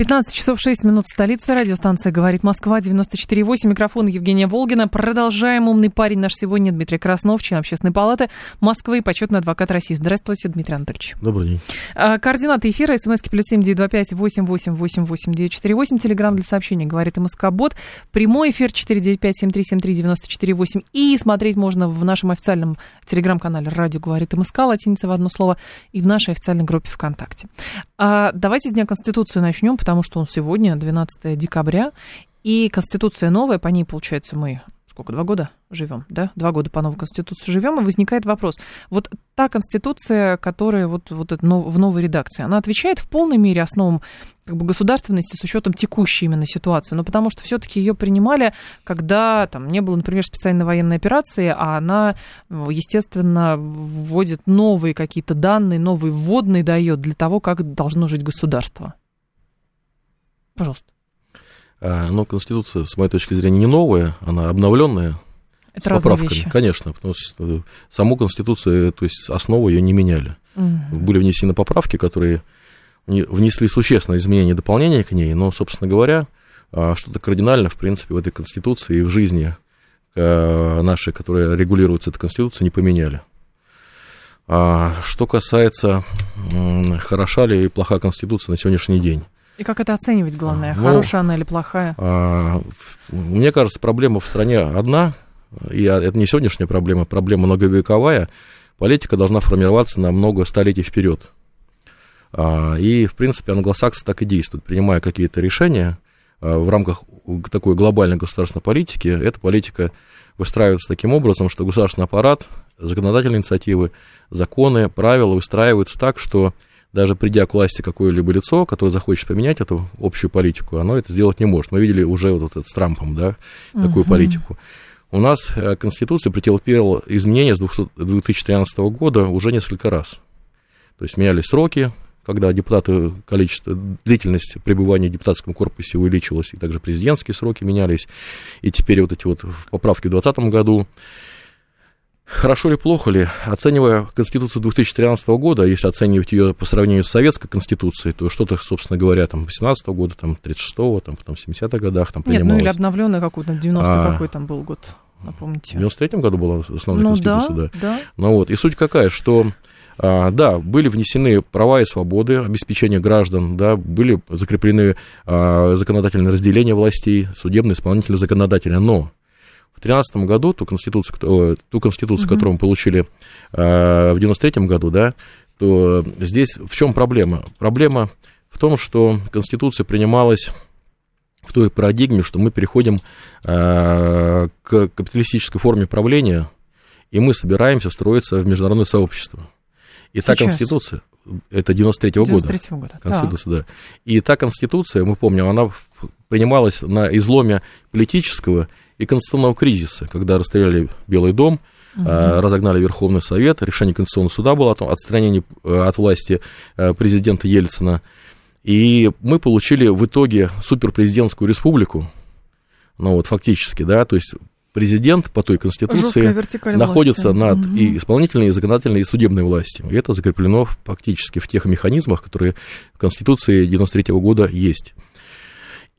15 часов 6 минут в столице. Радиостанция «Говорит Москва», 94,8. Микрофон Евгения Волгина. Продолжаем. Умный парень наш сегодня Дмитрий Краснов, член Общественной палаты Москвы и почетный адвокат России. Здравствуйте, Дмитрий Анатольевич. Добрый день. А, координаты эфира. СМСки плюс семь девять два пять восемь восемь восемь восемь девять четыре восемь. Телеграмм для сообщений «Говорит МСК Бот». Прямой эфир четыре девять пять семь три семь три девяносто четыре восемь. И смотреть можно в нашем официальном телеграм-канале «Радио говорит МСК», латиница в одно слово, и в нашей официальной группе ВКонтакте. А, давайте с Дня Конституции начнем, потому что он сегодня, 12 декабря, и Конституция новая, по ней, получается, мы сколько, два года живем, да? Два года по новой Конституции живем, и возникает вопрос. Вот та Конституция, которая вот, вот это, в новой редакции, она отвечает в полной мере основам как бы, государственности с учетом текущей именно ситуации, но потому что все-таки ее принимали, когда там не было, например, специальной военной операции, а она, естественно, вводит новые какие-то данные, новые вводные дает для того, как должно жить государство. Пожалуйста. А, но Конституция, с моей точки зрения, не новая, она обновленная. Это с поправками, вещи. конечно, потому что э, саму Конституцию, то есть основу ее не меняли. Угу. Были внесены поправки, которые внесли существенные изменения и дополнения к ней, но, собственно говоря, а, что-то кардинально, в принципе, в этой Конституции и в жизни э, нашей, которая регулируется этой Конституцией, не поменяли. А что касается, хороша ли и плоха Конституция на сегодняшний день. И как это оценивать, главное, ну, хорошая она или плохая? А, мне кажется, проблема в стране одна, и это не сегодняшняя проблема, проблема многовековая. Политика должна формироваться на много столетий вперед. А, и, в принципе, англосаксы так и действуют, принимая какие-то решения а, в рамках такой глобальной государственной политики. Эта политика выстраивается таким образом, что государственный аппарат, законодательные инициативы, законы, правила выстраиваются так, что даже придя к власти какое-либо лицо, которое захочет поменять эту общую политику, оно это сделать не может. Мы видели уже вот этот с Трампом, да, такую угу. политику. У нас э, Конституция претерпела изменения с 2013 года уже несколько раз. То есть менялись сроки, когда депутаты, количество, длительность пребывания в депутатском корпусе увеличилась, и также президентские сроки менялись, и теперь вот эти вот поправки в 2020 году, Хорошо ли, плохо ли, оценивая Конституцию 2013 года, если оценивать ее по сравнению с Советской Конституцией, то что-то, собственно говоря, там, 18 года, там, 36-го, там, потом, 70-х годах там принималось. Нет, ну или обновленный какой-то, 90 а, какой там был год, напомните. В 93-м году была основная ну, Конституция, да, да. да. Ну вот, и суть какая, что а, да, были внесены права и свободы, обеспечения граждан, да, были закреплены а, законодательные разделения властей, судебные, исполнительные, законодательные, но в 2013 году ту конституцию, ту конституцию угу. которую мы получили э, в 93 году, да, то здесь в чем проблема? Проблема в том, что конституция принималась в той парадигме, что мы переходим э, к капиталистической форме правления, и мы собираемся встроиться в международное сообщество. И Сейчас. та конституция, это 93-го 93 года. года. Конституция, да. да. И та конституция, мы помним, она принималась на изломе политического и конституционного кризиса, когда расстреляли Белый дом, угу. разогнали Верховный Совет, решение Конституционного суда было о том, отстранении э, от власти э, президента Ельцина. И мы получили в итоге суперпрезидентскую республику, ну вот фактически, да, то есть президент по той конституции находится власти. над угу. и исполнительной, и законодательной, и судебной властью. И это закреплено фактически в тех механизмах, которые в Конституции 93 года есть.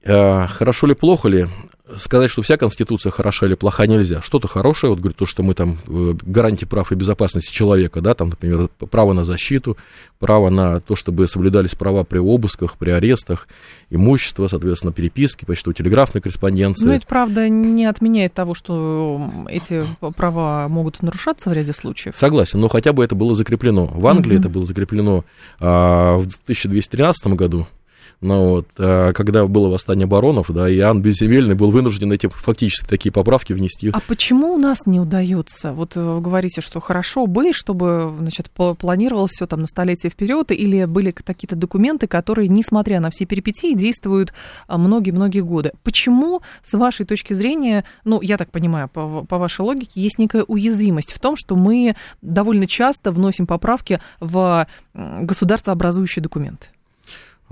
Хорошо ли, плохо ли? Сказать, что вся Конституция хороша или плоха нельзя. Что-то хорошее, вот говорит, то, что мы там э, гарантии прав и безопасности человека, да, там, например, право на защиту, право на то, чтобы соблюдались права при обысках, при арестах, имущество, соответственно, переписки, почтово-телеграфной корреспонденции. Ну, это, правда, не отменяет того, что эти права могут нарушаться в ряде случаев. Согласен, но хотя бы это было закреплено. В Англии угу. это было закреплено а, в 1213 году, Но вот, а, когда было восстание баронов, да, Иоанн Безземельный был вынужден эти фактически такие поправки внести. А почему у нас не удается? Вот э, вы говорите, что хорошо бы, чтобы, значит, планировалось все там на столетие вперед, или были какие-то документы, которые, несмотря на все перипетии, действуют а, многие-многие годы. Почему, с вашей точки зрения, ну, я так понимаю, по, по вашей логике, есть некая уязвимость в том, что мы довольно часто вносим поправки в государствообразующие документы?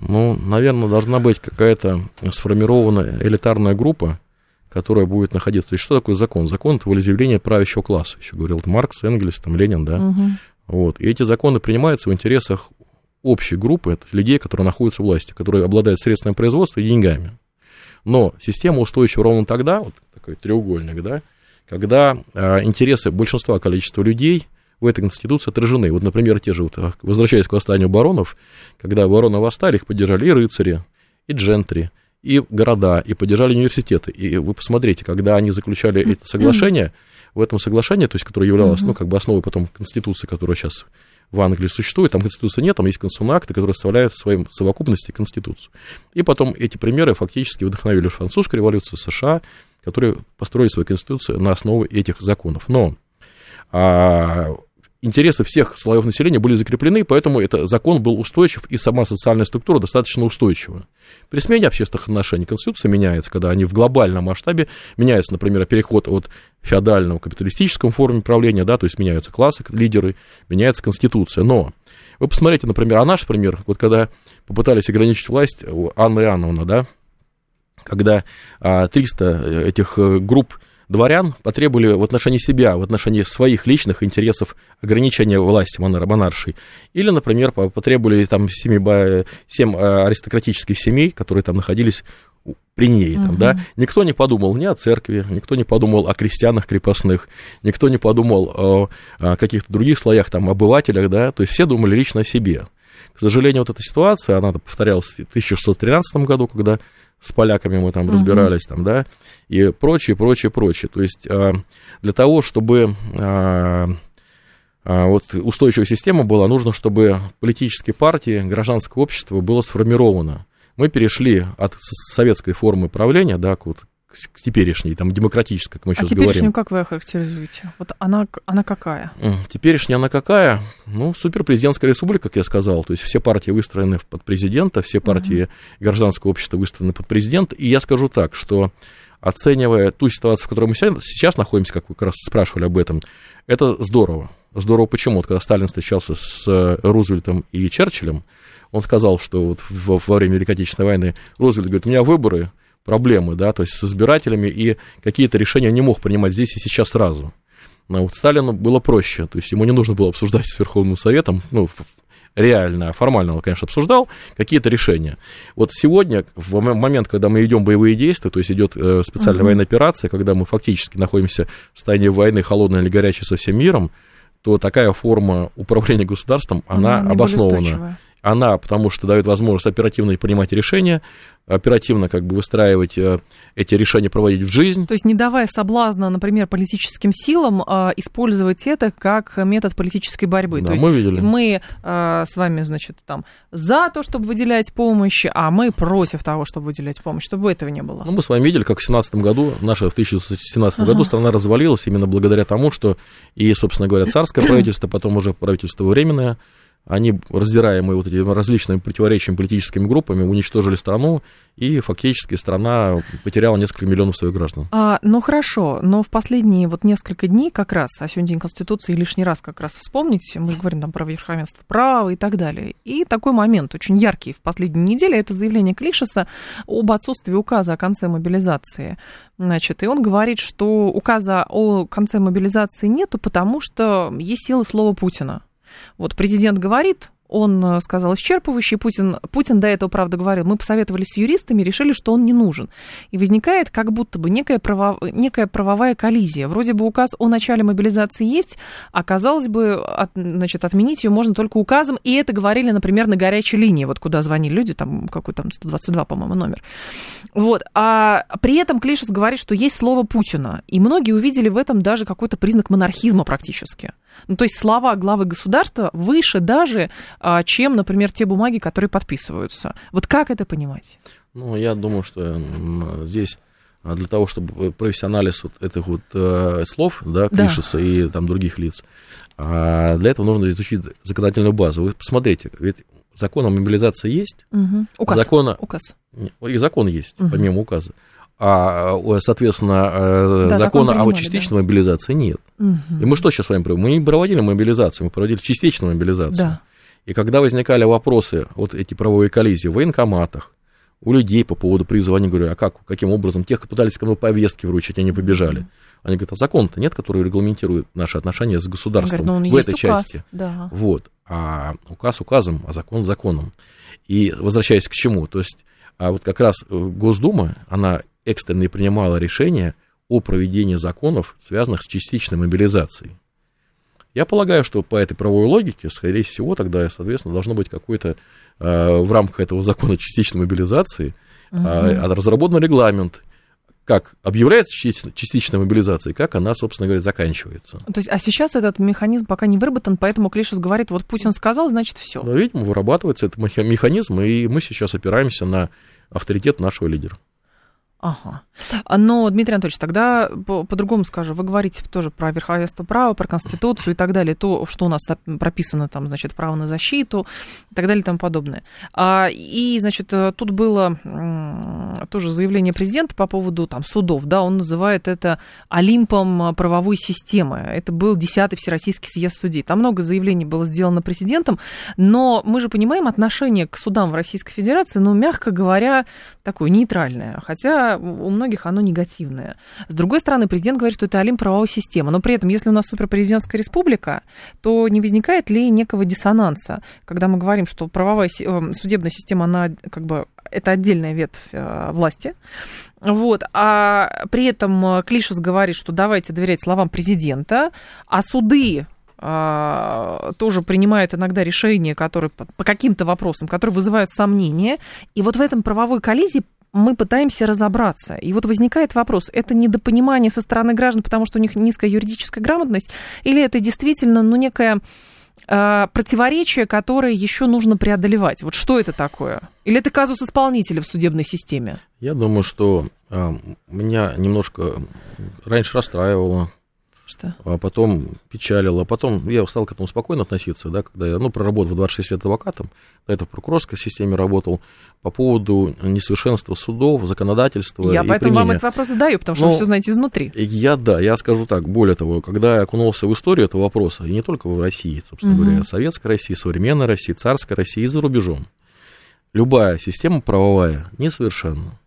Ну, наверное, должна быть какая-то сформированная элитарная группа, которая будет находиться. То есть, что такое закон? Закон это волеизъявление правящего класса, еще говорил Маркс, Энгельс, там, Ленин, да. Угу. Вот. И эти законы принимаются в интересах общей группы, это людей, которые находятся в власти, которые обладают средствами производства и деньгами. Но система устойчива ровно тогда, вот такой треугольник, да, когда а, интересы большинства количества людей – в этой конституции отражены. Вот, например, те же, вот, а, возвращаясь к восстанию баронов, когда бароны восстали, их поддержали и рыцари, и джентри, и города, и поддержали университеты. И вы посмотрите, когда они заключали это соглашение, в этом соглашении, то есть, которое являлось, ну, как бы основой потом Конституции, которая сейчас в Англии существует, там Конституции нет, там есть конституционные акты, которые составляют в своей совокупности Конституцию. И потом эти примеры фактически вдохновили французскую революцию США, которые построили свою Конституцию на основе этих законов. Но а, интересы всех слоев населения были закреплены, поэтому этот закон был устойчив, и сама социальная структура достаточно устойчива. При смене общественных отношений Конституция меняется, когда они в глобальном масштабе меняются, например, переход от феодального к капиталистическому форме правления, да, то есть меняются классы, лидеры, меняется Конституция. Но вы посмотрите, например, а наш пример, вот когда попытались ограничить власть Анна Иоанновна, да, когда 300 э, этих э, групп дворян потребовали в отношении себя, в отношении своих личных интересов ограничения власти монаршей. Или, например, потребовали там семь, семь э, аристократических семей, которые там находились при ней, там, угу. да, никто не подумал ни о церкви, никто не подумал о крестьянах крепостных, никто не подумал о, о каких-то других слоях, там, обывателях, да, то есть все думали лично о себе. К сожалению, вот эта ситуация, она повторялась в 1613 году, когда с поляками мы там разбирались, там, да, и прочее, прочее, прочее. То есть а, для того, чтобы а, а, вот устойчивая система была, нужно, чтобы политические партии, гражданское общество было сформировано. Мы перешли от советской формы правления, да, к вот к теперешней, там, демократической, как мы сейчас а теперешнюю говорим. как вы охарактеризуете? Вот она, она какая? Теперешняя она какая? Ну, суперпрезидентская республика, как я сказал. То есть все партии выстроены под президента, все партии uh-huh. гражданского общества выстроены под президента. И я скажу так, что оценивая ту ситуацию, в которой мы сейчас находимся, как вы как раз спрашивали об этом, это здорово. Здорово почему? Вот когда Сталин встречался с Рузвельтом и Черчиллем, он сказал, что вот во время Великой Отечественной войны Рузвельт говорит, у меня выборы, проблемы, да, то есть с избирателями, и какие-то решения не мог принимать здесь и сейчас сразу. Но вот Сталину было проще, то есть ему не нужно было обсуждать с Верховным Советом, ну, реально, формально он, конечно, обсуждал какие-то решения. Вот сегодня, в момент, когда мы идем боевые действия, то есть идет э, специальная uh-huh. военная операция, когда мы фактически находимся в состоянии войны, холодной или горячей со всем миром, то такая форма управления государством, она, она обоснована она, потому что дает возможность оперативно принимать решения, оперативно как бы выстраивать э, эти решения, проводить в жизнь. То есть не давая соблазна, например, политическим силам а, использовать это как метод политической борьбы. Да, то есть мы видели. Мы а, с вами, значит, там за то, чтобы выделять помощь, а мы против того, чтобы выделять помощь, чтобы этого не было. Ну, мы с вами видели, как в 2017 году, наша в 2017 ага. году страна развалилась именно благодаря тому, что и, собственно говоря, царское правительство, потом уже правительство временное, они, раздираемые вот этими различными противоречиями политическими группами, уничтожили страну, и фактически страна потеряла несколько миллионов своих граждан. А, ну хорошо, но в последние вот несколько дней как раз, а сегодня День Конституции, лишний раз как раз вспомнить, мы говорим там про верховенство права и так далее. И такой момент очень яркий в последние недели, это заявление Клишеса об отсутствии указа о конце мобилизации. Значит, и он говорит, что указа о конце мобилизации нету, потому что есть силы слова Путина. Вот президент говорит, он э, сказал исчерпывающий, Путин, Путин до этого, правда, говорил, мы посоветовались с юристами, решили, что он не нужен. И возникает как будто бы некая, право, некая правовая коллизия. Вроде бы указ о начале мобилизации есть, а казалось бы, от, значит, отменить ее можно только указом, и это говорили, например, на горячей линии, вот куда звонили люди, там какой там 122, по-моему, номер. Вот. А при этом Клишес говорит, что есть слово Путина, и многие увидели в этом даже какой-то признак монархизма практически. Ну, то есть слова главы государства выше даже а, чем, например, те бумаги, которые подписываются. Вот как это понимать? Ну, я думаю, что здесь а, для того, чтобы провести анализ вот этих вот э, слов, да, Клишеса да. и там других лиц, а для этого нужно изучить законодательную базу. Вы посмотрите, ведь закон о мобилизации есть, угу. указ. Закона... указ. И закон есть, угу. помимо указа. А, соответственно, э, да, закона закон о частичной да. мобилизации нет. Угу. И мы что сейчас с вами проводим? Мы не проводили мобилизацию, мы проводили частичную мобилизацию. Да. И когда возникали вопросы, вот эти правовые коллизии в военкоматах, у людей по поводу призыва, они говорят, а как, каким образом, тех, кто пытались кому повестки вручить, они побежали. Они говорят, а закон-то нет, который регламентирует наши отношения с государством говорят, ну, в этой указ. части. Да. Вот. А указ указом, а закон законом. И возвращаясь к чему, то есть а вот как раз э, Госдума, она экстренно принимала решение о проведении законов, связанных с частичной мобилизацией. Я полагаю, что по этой правовой логике, скорее всего, тогда, соответственно, должно быть какой-то э, в рамках этого закона частичной мобилизации угу. э, разработан регламент, как объявляется частичная мобилизация, и как она, собственно говоря, заканчивается. То есть, а сейчас этот механизм пока не выработан, поэтому Клишес говорит, вот Путин сказал, значит, все. Ну, видимо, вырабатывается этот механизм, и мы сейчас опираемся на авторитет нашего лидера. Ага. Но, Дмитрий Анатольевич, тогда по- по-другому скажу. Вы говорите тоже про верховенство права, про Конституцию и так далее. То, что у нас прописано, там, значит, право на защиту и так далее и тому подобное. А, и, значит, тут было тоже заявление президента по поводу там, судов. Да, он называет это Олимпом правовой системы. Это был 10-й Всероссийский съезд судей. Там много заявлений было сделано президентом, но мы же понимаем отношение к судам в Российской Федерации, ну, мягко говоря, такое нейтральное. Хотя у многих оно негативное. С другой стороны, президент говорит, что это олимп правовой системы. Но при этом, если у нас суперпрезидентская республика, то не возникает ли некого диссонанса, когда мы говорим, что правовая э, судебная система, она как бы это отдельная ветвь э, власти. Вот. А при этом Клишес говорит, что давайте доверять словам президента, а суды а, тоже принимают иногда решения, которые по каким-то вопросам, которые вызывают сомнения. И вот в этом правовой коллизии мы пытаемся разобраться. И вот возникает вопрос, это недопонимание со стороны граждан, потому что у них низкая юридическая грамотность, или это действительно ну, некое э, противоречие, которое еще нужно преодолевать? Вот что это такое? Или это казус исполнителя в судебной системе? Я думаю, что э, меня немножко раньше расстраивало что? А потом печалило. А потом я стал к этому спокойно относиться, да, когда я, ну, проработал 26 лет адвокатом, до этого в прокурорской системе работал, по поводу несовершенства судов, законодательства Я и поэтому применения. вам этот вопрос задаю, потому что Но, вы все знаете изнутри. Я, да, я скажу так, более того, когда я окунулся в историю этого вопроса, и не только в России, собственно угу. говоря, Советской России, современной России, царской России и за рубежом, любая система правовая несовершенна.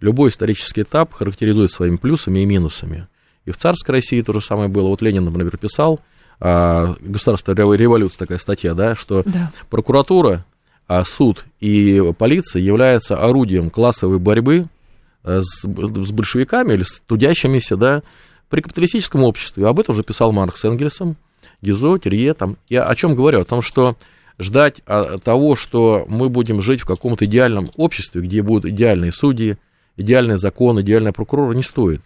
Любой исторический этап характеризует своими плюсами и минусами. И в царской России то же самое было. Вот Ленин, например, писал, а, государственная революция такая статья, да, что да. прокуратура, а суд и полиция являются орудием классовой борьбы э, с, с большевиками или с трудящимися, да, при капиталистическом обществе. Об этом уже писал Маркс с Энгельсом, Гизо, Терье. Там. Я о чем говорю? О том, что ждать а, того, что мы будем жить в каком-то идеальном обществе, где будут идеальные судьи, идеальный закон, идеальный прокурор, не стоит.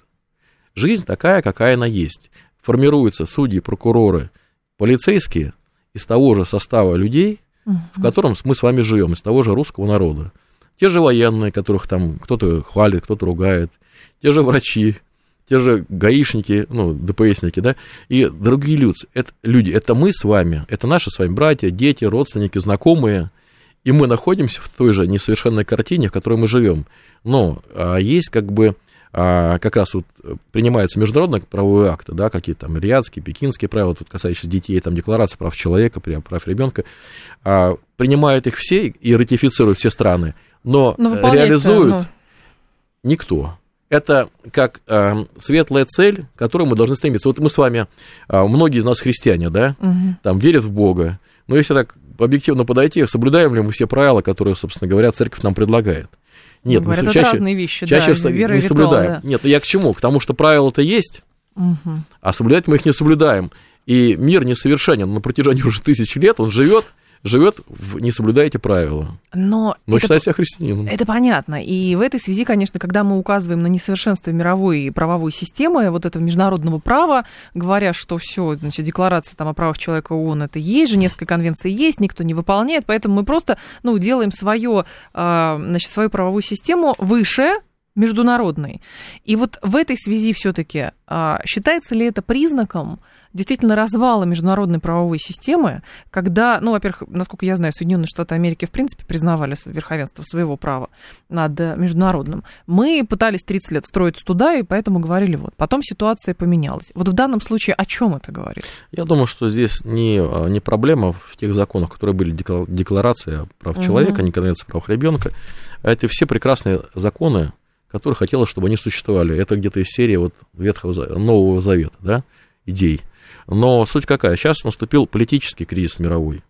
Жизнь такая, какая она есть. Формируются судьи, прокуроры, полицейские из того же состава людей, угу. в котором мы с вами живем, из того же русского народа. Те же военные, которых там кто-то хвалит, кто-то ругает, те же врачи, те же гаишники, ну, ДПСники, да, и другие люди. Это, люди, это мы с вами, это наши с вами братья, дети, родственники, знакомые, и мы находимся в той же несовершенной картине, в которой мы живем. Но а, есть как бы как раз вот принимаются международные правовые акты, да, какие-то там риадские, пекинские правила, тут касающиеся детей, там декларация прав человека, прав ребенка, а, принимают их все и ратифицируют все страны, но, но реализуют ну... никто. Это как э, светлая цель, к которой мы должны стремиться. Вот мы с вами, э, многие из нас христиане, да, угу. там верят в Бога, но если так объективно подойти, соблюдаем ли мы все правила, которые, собственно говоря, церковь нам предлагает? Нет, ну, говорят, мы чаще, разные вещи, чаще да, не соблюдаем. Ритуал, да. Нет, я к чему? К тому, что правила-то есть, угу. а соблюдать мы их не соблюдаем. И мир несовершенен на протяжении уже тысяч лет, он живет живет, не соблюдая эти правила. Но, Но это, считает себя христианином. это понятно. И в этой связи, конечно, когда мы указываем на несовершенство мировой правовой системы, вот этого международного права, говоря, что все, значит, декларация там, о правах человека ООН это есть, Женевская конвенция есть, никто не выполняет, поэтому мы просто ну, делаем свое, а, значит, свою правовую систему выше международной. И вот в этой связи все-таки а, считается ли это признаком действительно развала международной правовой системы, когда, ну, во-первых, насколько я знаю, Соединенные Штаты Америки в принципе признавали верховенство своего права над международным. Мы пытались 30 лет строиться туда, и поэтому говорили, вот, потом ситуация поменялась. Вот в данном случае о чем это говорит? Я думаю, что здесь не, не проблема в тех законах, которые были декларации прав угу. человека, не конвенция прав ребенка. Это все прекрасные законы, которые хотелось, чтобы они существовали. Это где-то из серии вот Ветхого, Нового Завета, да, идей. Но суть какая? Сейчас наступил политический кризис мировой.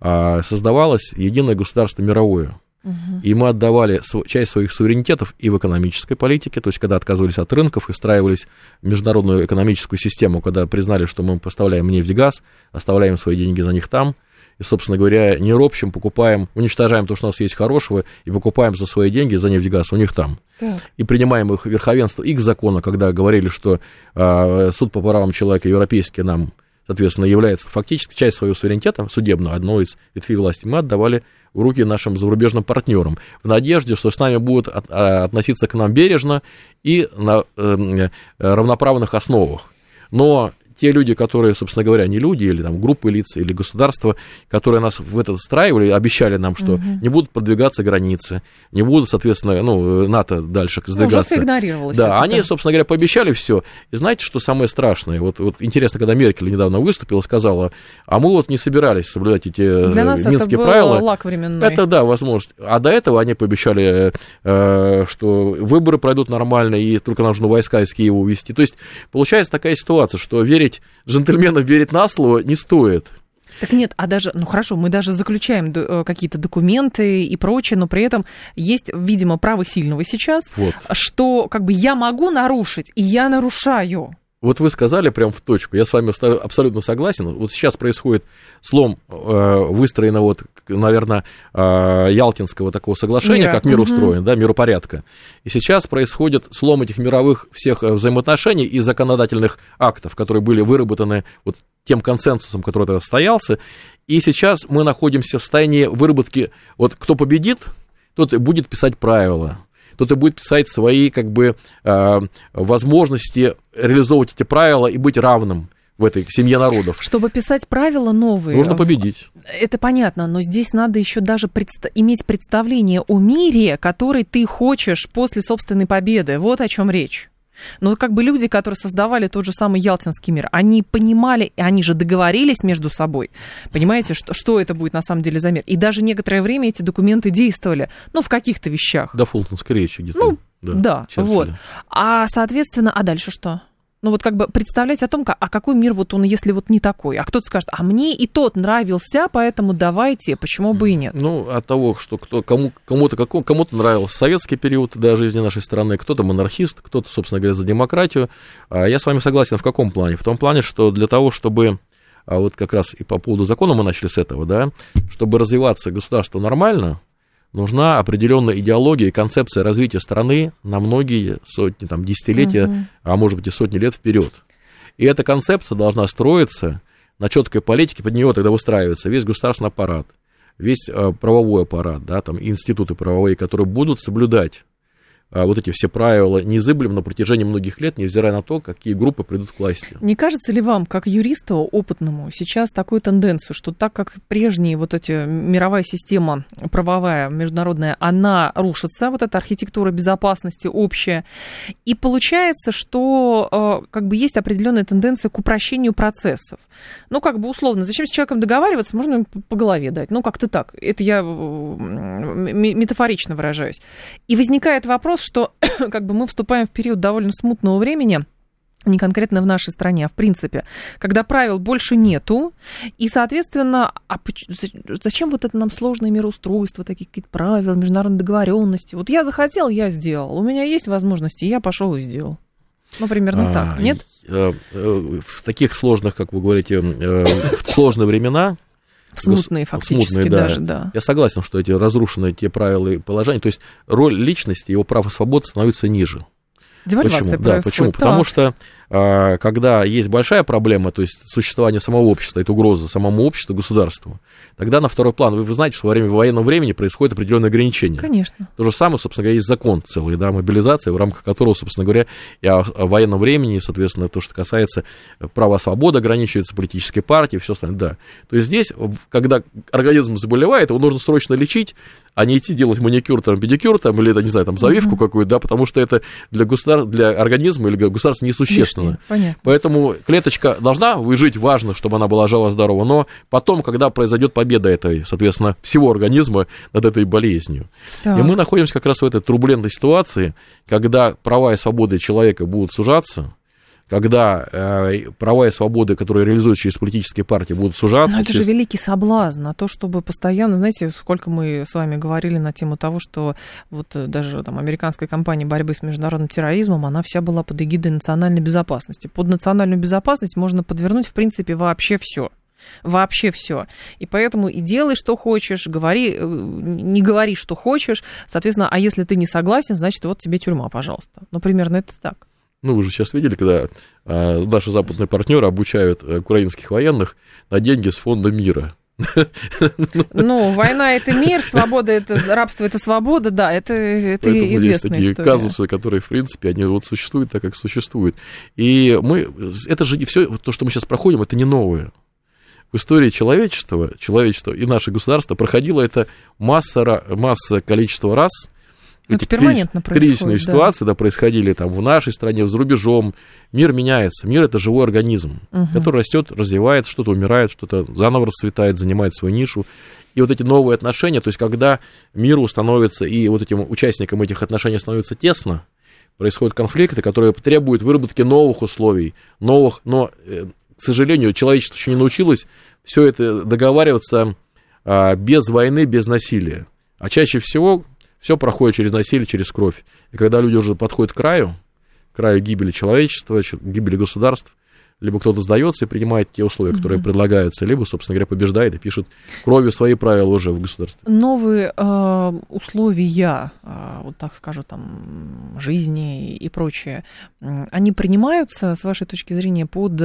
А создавалось единое государство мировое. Угу. И мы отдавали часть своих суверенитетов и в экономической политике, то есть когда отказывались от рынков и встраивались в международную экономическую систему, когда признали, что мы поставляем нефть и газ, оставляем свои деньги за них там, и, собственно говоря, не ропщим, покупаем, уничтожаем то, что у нас есть хорошего, и покупаем за свои деньги, за нефть и газ у них там. Так. И принимаем их верховенство их закона, когда говорили, что э, суд по правам человека европейский нам, соответственно, является фактически часть своего суверенитета судебного, одной из ветвей власти, мы отдавали в руки нашим зарубежным партнерам, в надежде, что с нами будут от, а, относиться к нам бережно и на э, равноправных основах. Но те люди, которые, собственно говоря, не люди, или там группы лиц, или государства, которые нас в это встраивали, обещали нам, что угу. не будут продвигаться границы, не будут, соответственно, ну, НАТО дальше сдвигаться. Ну, уже да, это, они, да. собственно говоря, пообещали все. И знаете, что самое страшное? Вот, вот интересно, когда Меркель недавно выступила, сказала, а мы вот не собирались соблюдать эти Для нас минские это правила. лак временной. Это, да, возможность. А до этого они пообещали, э, что выборы пройдут нормально, и только нужно войска из Киева увести. То есть, получается такая ситуация, что верить верить, джентльменам верить на слово не стоит. Так нет, а даже, ну хорошо, мы даже заключаем э, какие-то документы и прочее, но при этом есть, видимо, право сильного сейчас, вот. что как бы я могу нарушить, и я нарушаю. Вот вы сказали прям в точку, я с вами абсолютно согласен. Вот сейчас происходит слом э, выстроено вот, наверное, э, Ялтинского такого соглашения, Мира. как мир угу. устроен, да, миропорядка. И сейчас происходит слом этих мировых всех э, взаимоотношений и законодательных актов, которые были выработаны вот тем консенсусом, который тогда состоялся. И сейчас мы находимся в состоянии выработки, вот кто победит, тот будет писать правила то и будет писать свои как бы э, возможности реализовывать эти правила и быть равным в этой семье народов. Чтобы писать правила новые. Нужно победить. Это понятно, но здесь надо еще даже предста- иметь представление о мире, который ты хочешь после собственной победы. Вот о чем речь. Но как бы люди, которые создавали тот же самый Ялтинский мир, они понимали, они же договорились между собой, понимаете, что, что это будет на самом деле за мир. И даже некоторое время эти документы действовали, ну, в каких-то вещах. До Фултонской речи где-то. Ну, да, да вот. А, соответственно, а дальше что? Ну вот как бы представлять о том, а какой мир вот он, если вот не такой. А кто-то скажет, а мне и тот нравился, поэтому давайте, почему бы и нет. Ну, от того, что кто, кому, кому-то, кому-то нравился советский период да, жизни нашей страны, кто-то монархист, кто-то, собственно говоря, за демократию. А я с вами согласен в каком плане? В том плане, что для того, чтобы а вот как раз и по поводу закона мы начали с этого, да, чтобы развиваться государство нормально, нужна определенная идеология и концепция развития страны на многие сотни, там, десятилетия, угу. а может быть и сотни лет вперед. И эта концепция должна строиться на четкой политике, под нее тогда выстраивается весь государственный аппарат, весь э, правовой аппарат, да, там, институты правовые, которые будут соблюдать вот эти все правила незыблем на протяжении многих лет, невзирая на то, какие группы придут к власти. Не кажется ли вам, как юристу опытному, сейчас такую тенденцию, что так как прежние вот эти мировая система правовая, международная, она рушится, вот эта архитектура безопасности общая, и получается, что э, как бы есть определенная тенденция к упрощению процессов. Ну, как бы условно, зачем с человеком договариваться, можно по голове дать, ну, как-то так. Это я метафорично выражаюсь. И возникает вопрос, вопрос, что как бы мы вступаем в период довольно смутного времени, не конкретно в нашей стране, а в принципе, когда правил больше нету, и, соответственно, а зачем вот это нам сложное мироустройство, такие какие-то правила, международные договоренности? Вот я захотел, я сделал, у меня есть возможности, я пошел и сделал. Ну, примерно а, так, нет? Э, э, в таких сложных, как вы говорите, э, в сложные времена смутные фактически смутные, да. даже, да. Я согласен, что эти разрушенные те правила и положения, то есть роль личности, его прав и свобод становится ниже. Девальвация Почему? Да, почему? Так. Потому что когда есть большая проблема, то есть существование самого общества, это угроза самому обществу, государству, тогда на второй план, вы, вы знаете, что во время военного времени происходит определенные ограничения. Конечно. То же самое, собственно говоря, есть закон целый, да, мобилизация, в рамках которого, собственно говоря, и о, о военном времени, соответственно, то, что касается права свободы, ограничивается политической партии, все остальное, да. То есть здесь, когда организм заболевает, его нужно срочно лечить, а не идти делать маникюр, там, педикюр, там, или, не знаю, там, завивку какую-то, да, потому что это для, государ... для организма или для государства несущественно. Лишнее, Понятно. Поэтому клеточка должна выжить, важно, чтобы она была жива-здорова, но потом, когда произойдет победа этой, соответственно, всего организма над этой болезнью. Так. И мы находимся как раз в этой турбулентной ситуации, когда права и свободы человека будут сужаться, когда э, права и свободы, которые реализуются через политические партии, будут сужаться. Но это через- же великий соблазн на то, чтобы постоянно, знаете, сколько мы с вами говорили на тему того, что вот э, даже там американская компания борьбы с международным терроризмом, она вся была под эгидой национальной безопасности. Под национальную безопасность можно подвернуть, в принципе, вообще все. Вообще все. И поэтому и делай, что хочешь, говори, э, не говори, что хочешь. Соответственно, а если ты не согласен, значит, вот тебе тюрьма, пожалуйста. Ну, примерно это так. Ну, вы же сейчас видели, когда э, наши западные партнеры обучают э, украинских военных на деньги с фонда мира. Ну, война это мир, свобода это рабство это свобода, да, это, это Поэтому есть известная такие история. казусы, которые, в принципе, они вот существуют так, как существуют. И мы, это же не все, то, что мы сейчас проходим, это не новое. В истории человечества, человечества и наше государство проходило это масса, масса количество раз. Ну, Эти это перманентно кризис- кризисные да. ситуации, да, происходили там в нашей стране, за рубежом. Мир меняется. Мир это живой организм, Мгм. который растет, развивается, что-то умирает, что-то заново расцветает, занимает свою нишу. И вот эти новые отношения, то есть когда миру становится и вот этим участникам этих отношений становится тесно, происходят конфликты, которые требуют выработки новых условий, новых, но, э, к сожалению, человечество еще не научилось все это договариваться а, без войны, без насилия. А чаще всего все проходит через насилие, через кровь. И когда люди уже подходят к краю, к краю гибели человечества, гибели государств, либо кто-то сдается и принимает те условия, которые предлагаются, либо, собственно говоря, побеждает и пишет кровью свои правила уже в государстве. Новые э, условия, э, вот так скажу, там, жизни и прочее, они принимаются, с вашей точки зрения, под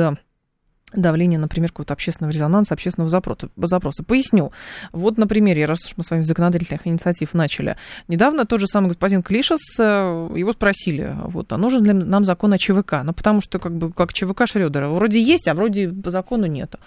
давление, например, какого-то общественного резонанса, общественного запроса. запроса. Поясню. Вот на примере, раз уж мы с вами законодательных инициатив начали. Недавно тот же самый господин Клишес, э, его спросили, вот, а нужен ли нам закон о ЧВК? Ну, потому что, как бы, как ЧВК Шрёдера, вроде есть, а вроде по закону нету.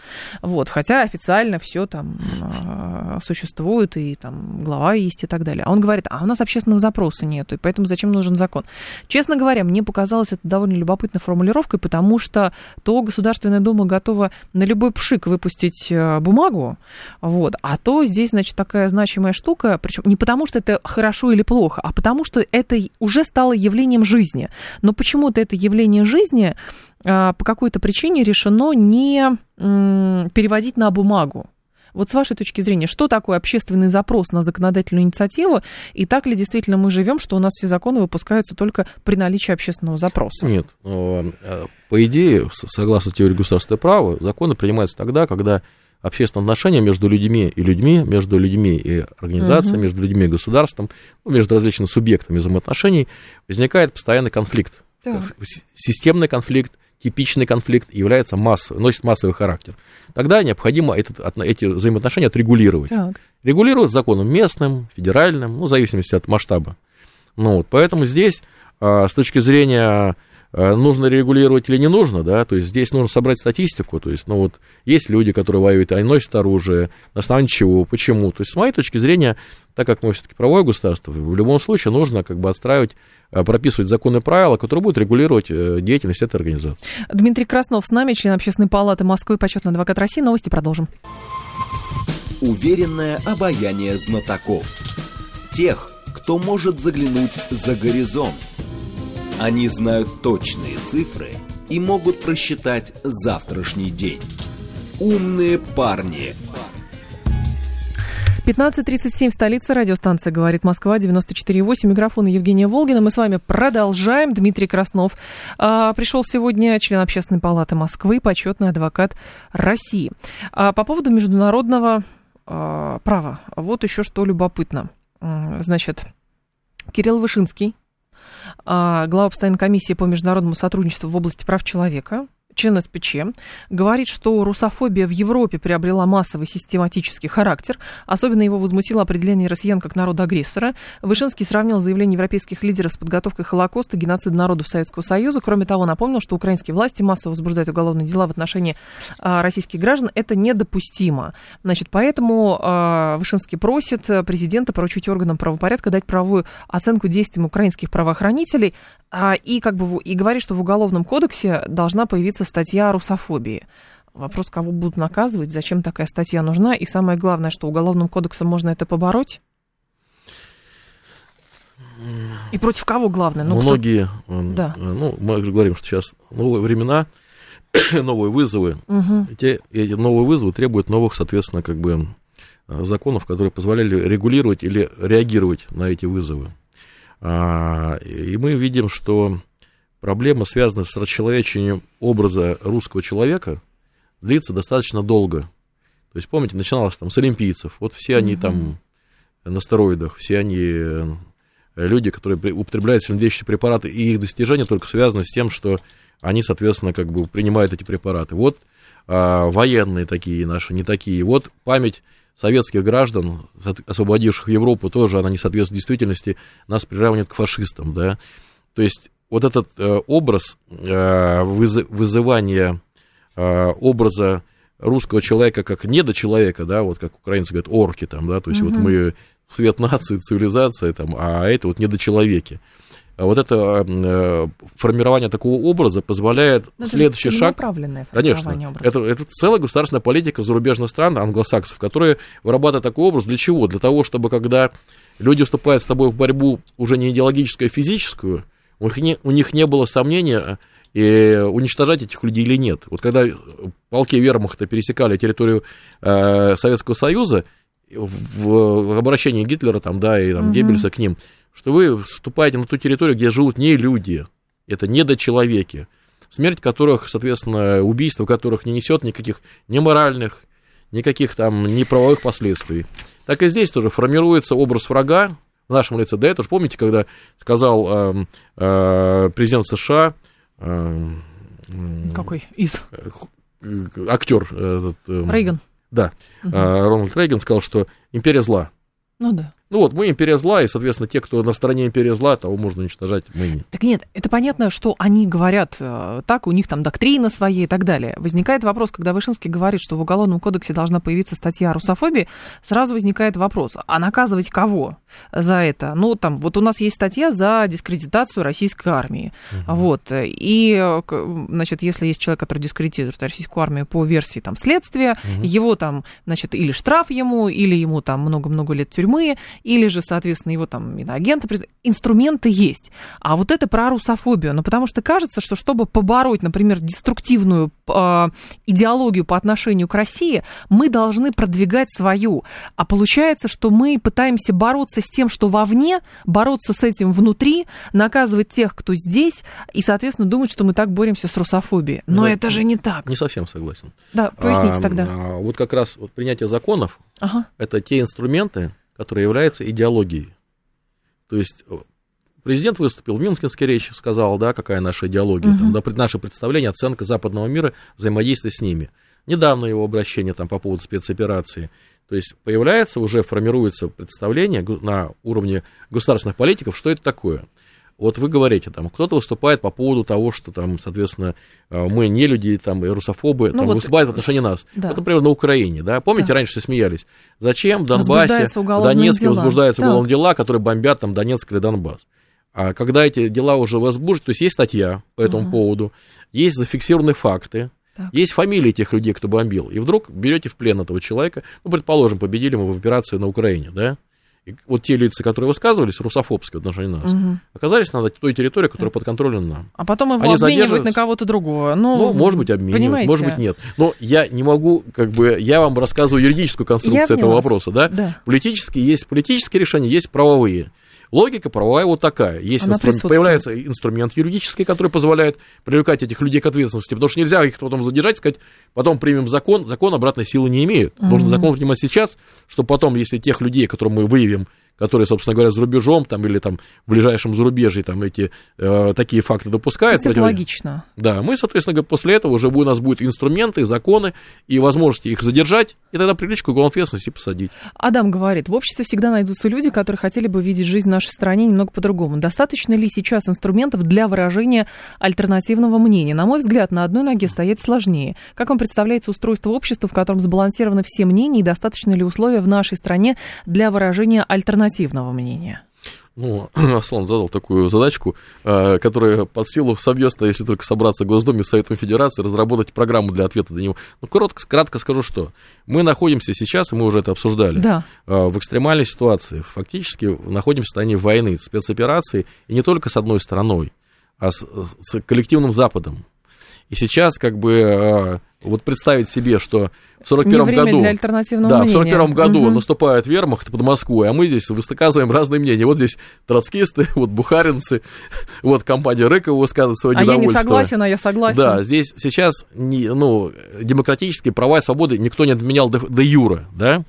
Вот, хотя официально все там э, существует, и там глава есть и так далее. А он говорит, а у нас общественного запроса нету, и поэтому зачем нужен закон? Честно говоря, мне показалось это довольно любопытной формулировкой, потому что то Государственная Дума готова на любой пшик выпустить э, бумагу, вот, а то здесь, значит, такая значимая штука, причем не потому, что это хорошо или плохо, а потому, что это уже стало явлением жизни. Но почему-то это явление жизни а, по какой-то причине решено не переводить на бумагу. Вот с вашей точки зрения, что такое общественный запрос на законодательную инициативу, и так ли действительно мы живем, что у нас все законы выпускаются только при наличии общественного запроса? Нет. э, э, По идее, согласно теории государственного права, законы принимаются тогда, когда общественные отношения между людьми и людьми, между людьми и организациями, Мгм. между людьми и государством, ну, между различными субъектами взаимоотношений, возникает постоянный конфликт. Так. С- Системный конфликт, типичный конфликт является массовый, носит массовый характер. Тогда необходимо этот, эти взаимоотношения отрегулировать. Так. Регулировать законом местным, федеральным, ну, в зависимости от масштаба. Ну, вот, поэтому здесь, а, с точки зрения, нужно регулировать или не нужно, да, то есть здесь нужно собрать статистику, то есть, ну, вот, есть люди, которые воюют, они носят оружие, на основании чего, почему. То есть, с моей точки зрения, так как мы все-таки правовое государство, в любом случае нужно как бы отстраивать, а, прописывать законы и правила, которые будут регулировать э, деятельность этой организации. Дмитрий Краснов с нами, член Общественной палаты Москвы, почетный адвокат России. Новости продолжим. Уверенное обаяние знатоков. Тех, кто может заглянуть за горизонт. Они знают точные цифры и могут просчитать завтрашний день. Умные парни. 15.37, столица, радиостанция «Говорит Москва», 94.8, микрофон Евгения Волгина. Мы с вами продолжаем. Дмитрий Краснов а, пришел сегодня, член Общественной палаты Москвы, почетный адвокат России. А, по поводу международного а, права, вот еще что любопытно. Значит, Кирилл Вышинский, глава постоянной комиссии по международному сотрудничеству в области прав человека, член СПЧ, говорит, что русофобия в Европе приобрела массовый систематический характер. Особенно его возмутило определение россиян как народа-агрессора. Вышинский сравнил заявление европейских лидеров с подготовкой Холокоста, геноцида народов Советского Союза. Кроме того, напомнил, что украинские власти массово возбуждают уголовные дела в отношении а, российских граждан. Это недопустимо. Значит, поэтому а, Вышинский просит президента поручить органам правопорядка дать правовую оценку действиям украинских правоохранителей а, и как бы и говорит, что в уголовном кодексе должна появиться статья о русофобии. Вопрос, кого будут наказывать, зачем такая статья нужна, и самое главное, что уголовным кодексом можно это побороть? И против кого главное? Ну, Многие, кто... да. ну, мы говорим, что сейчас новые времена, новые вызовы. Угу. Эти, эти новые вызовы требуют новых, соответственно, как бы законов, которые позволяли регулировать или реагировать на эти вызовы. А, и мы видим, что проблема, связанная с расчеловечением образа русского человека, длится достаточно долго. То есть, помните, начиналось там с олимпийцев. Вот все они угу. там на стероидах, все они э, люди, которые употребляют сильнодействующие препараты, и их достижения только связаны с тем, что они, соответственно, как бы принимают эти препараты. Вот а, военные такие наши, не такие. Вот память советских граждан, освободивших Европу, тоже она не соответствует действительности, нас приравнивает к фашистам, да. То есть вот этот э, образ э, вызывания э, образа русского человека как недочеловека, да, вот как украинцы говорят, орки там, да, то есть угу. вот мы свет нации, цивилизация там, а это вот недочеловеки. А вот это э, формирование такого образа позволяет Но следующий шаг... Конечно, образа. это, это целая государственная политика зарубежных стран, англосаксов, которые вырабатывают такой образ. Для чего? Для того, чтобы когда люди вступают с тобой в борьбу уже не идеологическую, а физическую, у них не, у них не было сомнения, и уничтожать этих людей или нет. Вот когда полки вермахта пересекали территорию э, Советского Союза, в, в обращении Гитлера там, да, и там, угу. Геббельса к ним, что вы вступаете на ту территорию, где живут не люди, это недочеловеки, смерть которых, соответственно, убийство которых не несет никаких ни моральных, никаких там ни правовых последствий. Так и здесь тоже формируется образ врага в нашем лице. Да это же помните, когда сказал э, э, президент США... Э, Какой из? Актер. Этот, э, Рейган. Да, угу. Рональд Рейган сказал, что империя зла. Ну да. Ну вот, мы империя зла, и, соответственно, те, кто на стороне империи зла, того можно уничтожать, мы не. Так нет, это понятно, что они говорят э, так, у них там доктрина своя и так далее. Возникает вопрос, когда Вышинский говорит, что в Уголовном кодексе должна появиться статья о русофобии, сразу возникает вопрос, а наказывать кого за это? Ну, там, вот у нас есть статья за дискредитацию российской армии. Угу. Вот, и, значит, если есть человек, который дискредитирует российскую армию по версии там следствия, угу. его там, значит, или штраф ему, или ему там много-много лет тюрьмы, или же, соответственно, его там иноагенты, инструменты есть. А вот это про русофобию, ну, потому что кажется, что чтобы побороть, например, деструктивную э, идеологию по отношению к России, мы должны продвигать свою. А получается, что мы пытаемся бороться с тем, что вовне, бороться с этим внутри, наказывать тех, кто здесь, и, соответственно, думать, что мы так боремся с русофобией. Но да, это же не так. Не совсем согласен. Да, поясните а, тогда. А, вот как раз вот принятие законов, ага. это те инструменты, которая является идеологией. То есть э, президент выступил в Мюнхенской речи, сказал, да, какая наша идеология, угу. там, да, наше представление, оценка западного мира, взаимодействие с ними. Недавно его обращение там, по поводу спецоперации. То есть появляется, уже формируется представление на уровне государственных политиков, что это такое. Вот вы говорите, там, кто-то выступает по поводу того, что, там, соответственно, э, мы не люди, там, и русофобы, ну, там, вот выступают в отношении нас. Да. Это, например, на Украине, да? Помните, да. раньше все смеялись? Зачем в Донбассе, в Донецке дела. возбуждаются так. уголовные дела, которые бомбят, там, Донецк или Донбасс? А когда эти дела уже возбуждены, то есть есть статья по этому угу. поводу, есть зафиксированные факты, так. Есть фамилии тех людей, кто бомбил. И вдруг берете в плен этого человека, ну, предположим, победили мы в операции на Украине, да? И вот те лица, которые высказывались, русофобские в отношении нас, Мгм. оказались на той территории, которая подконтрольна нам. А потом его Они обменивают на кого-то другого. Ну, Ну, может быть, обменивают, понимаете? может быть, нет. Но я не могу, как бы, я вам рассказываю юридическую Я конструкцию этого поняла вас. вопроса, да? Да. Политические есть политические решения, есть правовые. Логика правовая вот такая. Есть присутствует. появляется инструмент юридический, который позволяет привлекать этих людей к ответственности, потому что нельзя их потом задержать сказать, потом примем закон, закон обратной силы не имеет. Нужно закон принимать сейчас, чтобы потом, если тех людей, которых мы выявим, которые, собственно говоря, за рубежом там, или там в ближайшем зарубежье там эти э, такие факты допускают. Это логично. да, мы, соответственно, после этого уже у нас будут инструменты, законы и возможности их задержать, и тогда привлечь к уголовной ответственности и посадить. Адам говорит, в обществе всегда найдутся люди, которые хотели бы видеть жизнь в нашей стране немного по-другому. Достаточно ли сейчас инструментов для выражения альтернативного мнения? На мой взгляд, на одной ноге стоять сложнее. Как вам представляется устройство общества, в котором сбалансированы все мнения, и достаточно ли условия в нашей стране для выражения альтернативного мнения? Ну, Аслан задал такую задачку, э, которая под силу совместно, если только собраться в Госдуме с Советом Федерации, разработать программу для ответа на него. Ну, коротко, кратко скажу, что мы находимся сейчас, и мы уже это обсуждали, Да. э, в экстремальной ситуации. Фактически находимся в состоянии войны, спецоперации, и не только с одной стороной, а с, с коллективным Западом. И сейчас, как бы, э, вот представить себе, что в 41 Не время году... для альтернативного Да, мнения. в 41 году Мгм. наступает вермахт под Москвой, а мы здесь высказываем разные мнения. Вот здесь троцкисты, вот бухаринцы, вот компания Рыкова высказывает свое А я не недовольство. согласен, а я согласен. Да, здесь сейчас не, ну, демократические права и свободы никто не отменял де, де юра, да?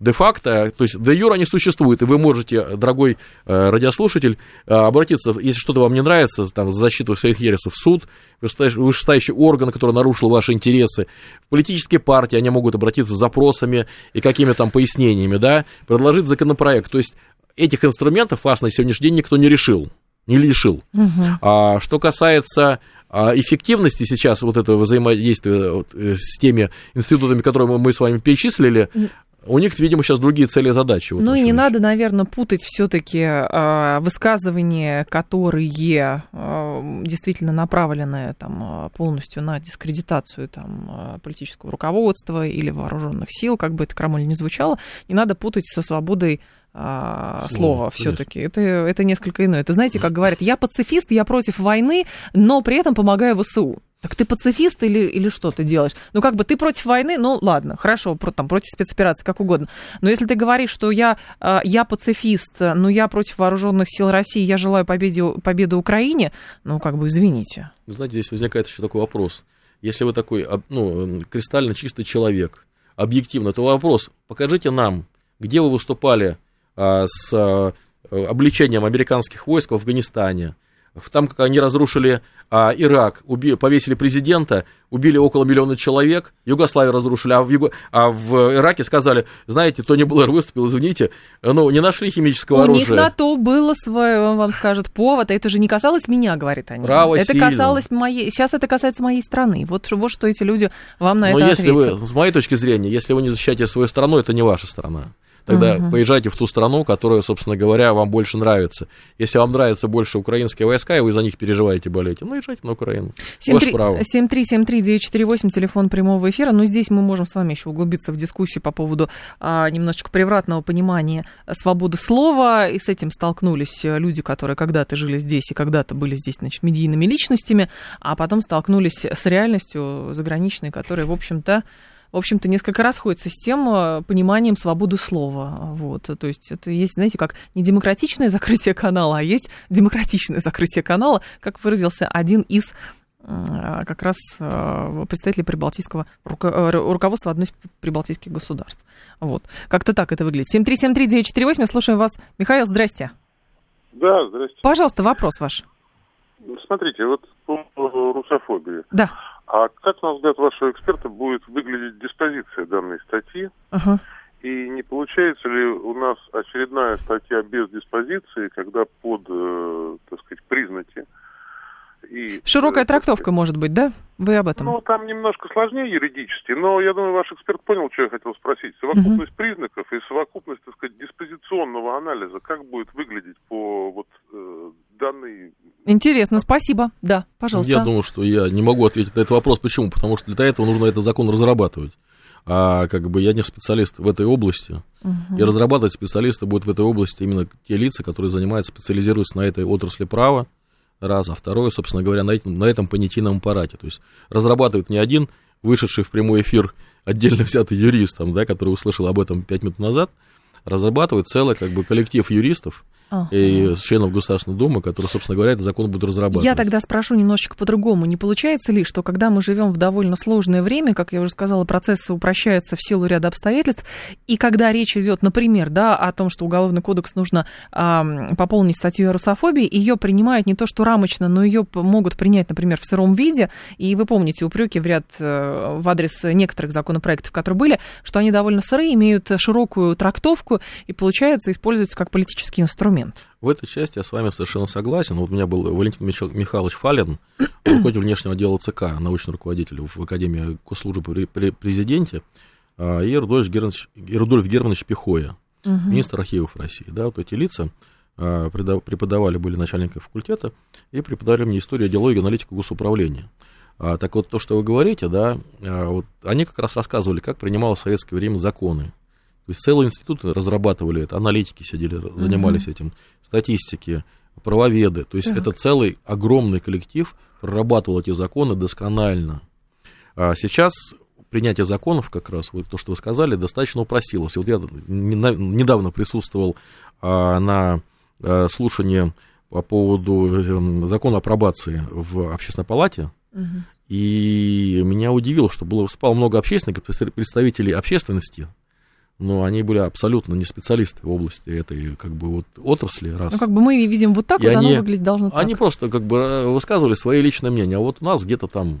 Де-факто, то есть де юра не существует, и вы можете, дорогой э, радиослушатель, э, обратиться, если что-то вам не нравится, там, за защиту своих ересов в суд, вышестоящий, орган, который нарушил ваши интересы, в политические партии они могут обратиться с запросами и какими там пояснениями, да, предложить законопроект, то есть этих инструментов вас на сегодняшний день никто не решил, не лишил. Мгм. А что касается а, эффективности сейчас вот этого взаимодействия э, с теми институтами, которые мы, мы с вами перечислили, у них, видимо, сейчас другие цели и задачи. Вот Ну и не надо, наверное, путать все-таки высказывания, которые э, действительно направлены там, э, полностью на дискредитацию там, э, политического руководства или вооруженных сил, как бы это крамоль не звучало, не надо путать со свободой а, конечно. все-таки. Это, это несколько иное. Это знаете, как говорят, я пацифист, я против войны, но при этом помогаю ВСУ. Так ты пацифист или, или что ты делаешь? Ну, как бы ты против войны, ну, ладно, хорошо, про, там, против спецоперации, как угодно. Но если ты говоришь, что я, а, я пацифист, но я против вооруженных сил России, я желаю победе, победы Украине, ну, как бы, извините. Вы знаете, здесь возникает еще такой вопрос. Если вы такой, ну, кристально чистый человек, объективно, то вопрос, покажите нам, где вы выступали а, с а, обличением американских войск в Афганистане, там, как они разрушили а, Ирак, уби- повесили президента, убили около миллиона человек, Югославию разрушили, а в, Юго- а в Ираке сказали, знаете, Тони Блэр выступил, извините, ну, не нашли химического У оружия. них на то было свое, он вам скажет, повод. Это же не касалось меня, говорит они. Право это сильного. касалось моей... Сейчас это касается моей страны. Вот, вот что эти люди вам на Но это если ответят. вы, с моей точки зрения, если вы не защищаете свою страну, это не ваша страна. Тогда Мгм. поезжайте в ту страну, которая, собственно говоря, вам больше нравится. Если вам нравятся больше украинские войска, и вы за них переживаете, болеете, ну, езжайте на Украину. Ваше право. 7373948, телефон прямого эфира. Но здесь мы можем с вами еще углубиться в дискуссию по поводу а, немножечко превратного понимания свободы слова. И с этим столкнулись э, люди, которые когда-то жили здесь и когда-то были здесь, значит, медийными личностями, а потом столкнулись с реальностью заграничной, которая, в общем-то, в общем-то, несколько расходится с тем э, пониманием свободы слова. Вот. То есть это есть, знаете, как не демократичное закрытие канала, а есть демократичное закрытие канала, как выразился один из как раз э, представителей прибалтийского э, ру- руководства одной из прибалтийских государств. Вот. Как-то так это выглядит. 7373948, я слушаю вас. Михаил, здрасте. Да, здрасте. Пожалуйста, вопрос ваш. Смотрите, вот по русофобии. Да. А как, на взгляд вашего эксперта, будет выглядеть диспозиция данной статьи? Ага. И не получается ли у нас очередная статья без диспозиции, когда под, э, так сказать, признаки и... Широкая э, трактовка, может быть, да? Вы об этом? Ну, там немножко сложнее юридически, но я думаю, ваш эксперт понял, что я хотел спросить. Совокупность признаков и совокупность, так сказать, диспозиционного анализа, как будет выглядеть по вот э, данной... Интересно, спасибо. Да, пожалуйста. Я думаю, что я не могу ответить на этот вопрос. Почему? Потому что для этого нужно этот закон разрабатывать. а как бы я не специалист в этой области. Угу. И разрабатывать специалисты будут в этой области именно те лица, которые занимаются, специализируются на этой отрасли права, раз, а второе, собственно говоря, на этом, на этом понятийном аппарате. То есть разрабатывает не один вышедший в прямой эфир отдельно взятый юрист, там, да, который услышал об этом пять минут назад, разрабатывает целый как бы коллектив юристов, ага. и членов Государственной Думы, которые, собственно говоря, этот закон будут разрабатывать. Я тогда спрошу немножечко по-другому. Не получается ли, что когда мы живем в довольно сложное время, как я уже сказала, процессы упрощаются в силу ряда обстоятельств, и когда речь идет, например, да, о том, что Уголовный кодекс нужно а, пополнить статью о русофобии, ее принимают не то что рамочно, но ее могут принять, например, в сыром виде, и вы помните упреки в ряд э, в адрес некоторых законопроектов, которые были, что они довольно сырые, имеют широкую трактовку и, получается, используются как политический инструмент момент. В этой части я с вами совершенно согласен. Вот у меня был Валентин Михайлович Фалин, руководитель внешнего отдела ЦК, научный руководитель в Академии госслужбы при президенте, а, и Рудольф Германович, Рудольф Германович Пихоя, угу. министр архивов России. Да, вот эти лица а, преподавали, были начальниками факультета и преподавали мне историю, идеологию, аналитику госуправления. А, так вот, то, что вы говорите, да, вот они как раз рассказывали, как принималось в советское время законы. То есть целые институты разрабатывали это, аналитики сидели, занимались uh-huh. этим, статистики, правоведы. То есть так. это целый огромный коллектив прорабатывал эти законы досконально. А сейчас принятие законов, как раз вот то, что вы сказали, достаточно упростилось. Вот я недавно присутствовал а, на а, слушании по поводу эм, закона о пробации в общественной палате, угу. и меня удивило, что было выступало много общественников, представителей общественности, но они были абсолютно не специалисты в области этой как бы вот отрасли. Раз. Ну, как бы мы видим вот так, и вот они, оно выглядеть должно так. Они просто как бы э, высказывали свои личные мнения, а вот у нас где-то там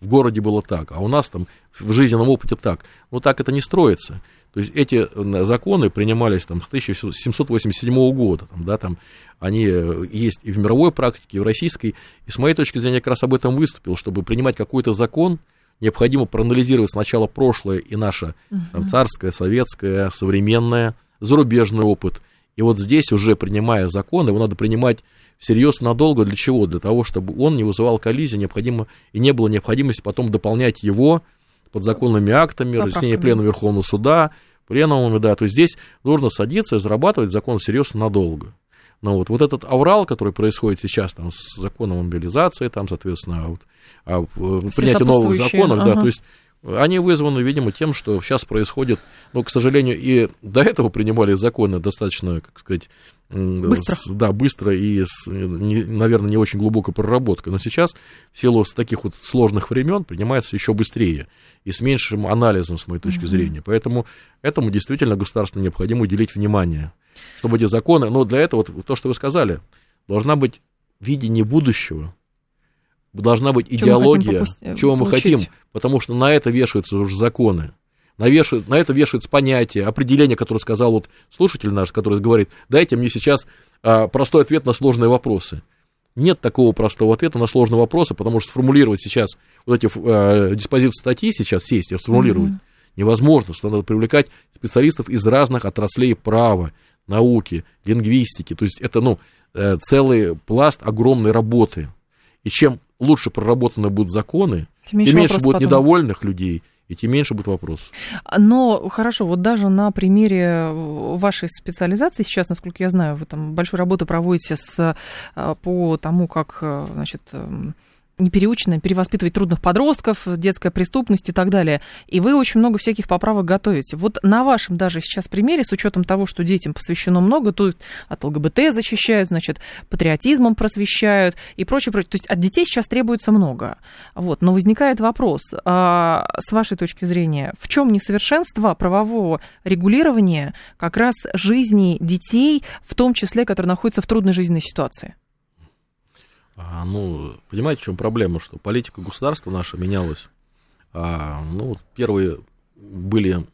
в, в городе было так, а у нас там в жизненном опыте так. Ну, так это не строится. То есть эти законы принимались там с 1787 года, там, да, там они э, есть и в мировой практике, и в российской, и с моей точки зрения я как раз об этом выступил, чтобы принимать какой-то закон, необходимо проанализировать сначала прошлое и наше угу. там, царское, советское, современное, зарубежный опыт. И вот здесь уже принимая закон, его надо принимать всерьез надолго. Для чего? Для того, чтобы он не вызывал коллизии, необходимо, и не было необходимости потом дополнять его подзаконными актами, разъяснение Пленума Верховного Суда, пленумами, да. То есть здесь нужно садиться и разрабатывать закон всерьез надолго. Но вот, вот этот аврал, который происходит сейчас там, с законом мобилизации, там, соответственно, вот, а, принятие новых законов, ага. да, то есть они вызваны, видимо, тем, что сейчас происходит, ну, к сожалению, и до этого принимали законы достаточно, как сказать, быстро. С, да, быстро и с, не, наверное, не очень глубокой проработкой. Но сейчас, в силу таких вот сложных времен, принимается еще быстрее и с меньшим анализом, с моей точки угу. зрения. Поэтому этому действительно государству необходимо уделить внимание, чтобы эти законы, ну, для этого, вот то, что вы сказали, должна быть видение будущего, должна быть идеология, мы чего мы хотим, потому что на это вешаются уже законы. На, вешают, на это вешаются понятия, определения, которые сказал вот слушатель наш, который говорит, дайте мне сейчас а, простой ответ на сложные вопросы. Нет такого простого ответа на сложные вопросы, потому что сформулировать сейчас вот эти а, диспозиции статьи сейчас сесть и сформулировать mm-hmm. невозможно, что надо привлекать специалистов из разных отраслей права, науки, лингвистики. То есть это ну, э, целый пласт огромной работы. И чем лучше проработаны будут законы, тем меньше, тем меньше будет потом. недовольных людей, и тем меньше будет вопрос. Но хорошо, вот даже на примере вашей специализации сейчас, насколько я знаю, вы там большую работу проводите с, э, по тому, как э, значит, эм, не переученная, перевоспитывать трудных подростков, детская преступность и так далее. И вы очень много всяких поправок готовите. Вот на вашем даже сейчас примере, с учетом того, что детям посвящено много, тут от ЛГБТ защищают, значит, патриотизмом просвещают и прочее, прочее. То есть от детей сейчас требуется много. Вот. Но возникает вопрос, а, с вашей точки зрения, в чем несовершенство правового регулирования как раз жизни детей, в том числе, которые находятся в трудной жизненной ситуации? А, ну, понимаете, в чем проблема, что политика государства наша менялась. А, ну, первые были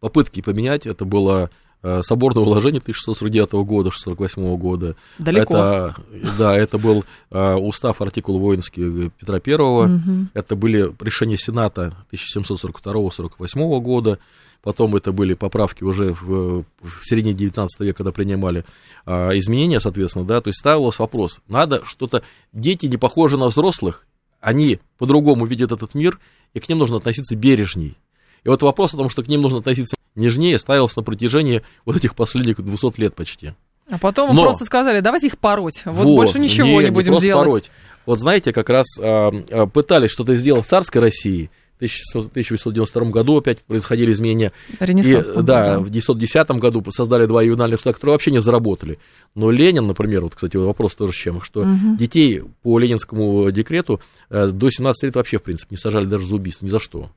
попытки поменять, это было э, соборное уложение 1649 года, 1648 года. Далеко. Это, да, это был э, устав артикул воинский Петра I, угу. это были решения Сената 1742-48 года, потом это были поправки уже в, в середине 19 века, когда принимали а, изменения, соответственно, да, то есть ставился вопрос, надо что-то, дети не похожи на взрослых, они по-другому видят этот мир, и к ним нужно относиться бережней. И вот вопрос о том, что к ним нужно относиться нежнее, ставился на протяжении вот этих последних 200 лет почти. А потом Но- просто сказали, давайте их пороть. Вот, Вот, больше ничего не, будем просто делать. пороть. Вот знаете, как раз а, а, пытались что-то сделать в царской России. В 1892 году опять происходили изменения. И, Ренессанс. был, да, в 1910 году создали два ювенальных суда, которые вообще не заработали. Но Ленин, например, вот, кстати, вопрос тоже с чем, что Мгм. детей по ленинскому декрету э, до 17 лет вообще, в принципе, не сажали даже за убийство, ни за что.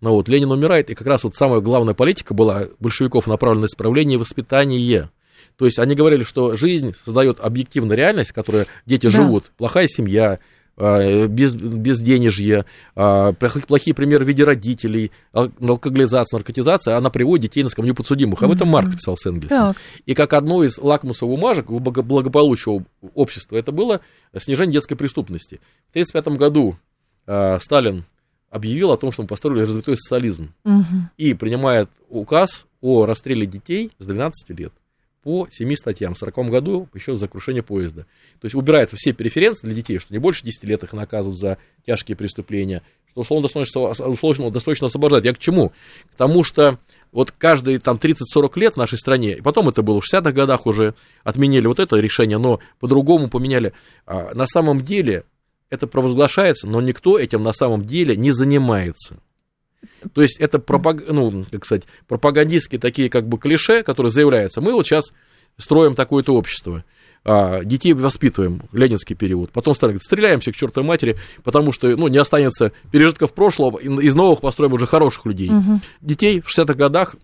Но вот Ленин умирает, и как раз вот самая главная политика была большевиков направлена на исправление и воспитание. То есть они говорили, что жизнь создает объективную реальность, в которой дети Да. живут, плохая семья, без, безденежье, а, плох- плохие примеры в виде родителей, ал- алкоголизация, наркотизация, она приводит детей на скамью подсудимых. Об этом Мгм. Маркс писал с Энгельсом. Так. И как одно из лакмусовых бумажек благо- благополучия общества, это было снижение детской преступности. В 1935 году а, Сталин объявил о том, что мы построили развитой социализм Мгм. и принимает указ о расстреле детей с 12 лет по семи статьям. В 1940 году еще за крушение поезда. То есть убирает все преференции для детей, что не больше 10 лет их наказывают за тяжкие преступления, что условно досрочно, условно досрочно освобождать. Я к чему? К тому, что вот каждые там 30-40 лет в нашей стране, и потом это было в 60-х годах уже, отменили вот это решение, но по-другому поменяли. А, на самом деле это провозглашается, но никто этим на самом деле не занимается. То есть это пропаг... ну, как сказать, пропагандистские такие как бы клише, которые заявляются. Мы вот сейчас строим такое-то общество, а, детей воспитываем, ленинский период. Потом стали говорить, стреляемся к чертовой матери, потому что ну, не останется пережитков прошлого, из новых построим уже хороших людей. Мгм. Детей в 60-х годах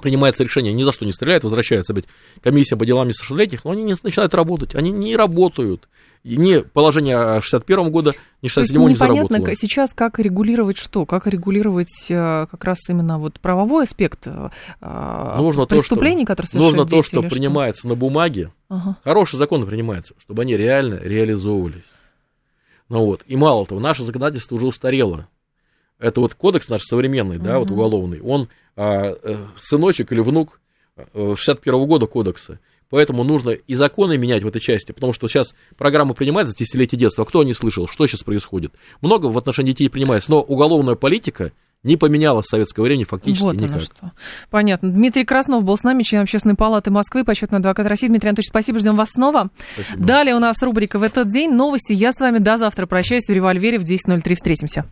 принимается решение, ни за что не стреляют, возвращается опять комиссия по делам несовершеннолетних, но они не начинают работать, они не работают. И ни положение 61 года, ни То есть 67 не непонятно заработало. к- сейчас, как регулировать что? Как регулировать э, как раз именно вот правовой аспект э, Нужно то, что- преступлений, которые Нужно то, дети, что или принимается на бумаге, Ага. хорошие законы принимаются, чтобы они реально реализовывались. Ну вот, и мало того, наше законодательство уже устарело. Это вот кодекс наш современный, да, вот уголовный, он а, э, сыночек или внук э, 61 года кодекса. Поэтому нужно и законы менять в этой части, потому что сейчас программы принимают за десятилетие детства. А кто не слышал, что сейчас происходит? Много в отношении детей принимается, но уголовная политика не поменялась с советского времени фактически Вот оно никак. что. Понятно. Дмитрий Краснов был с нами, член Общественной палаты Москвы, почетный адвокат России. Дмитрий Анатольевич, спасибо, ждем вас снова. Спасибо. Далее у нас рубрика «В этот день». Новости. Я с вами до завтра прощаюсь в «Револьвере» в 10.03. Встретимся.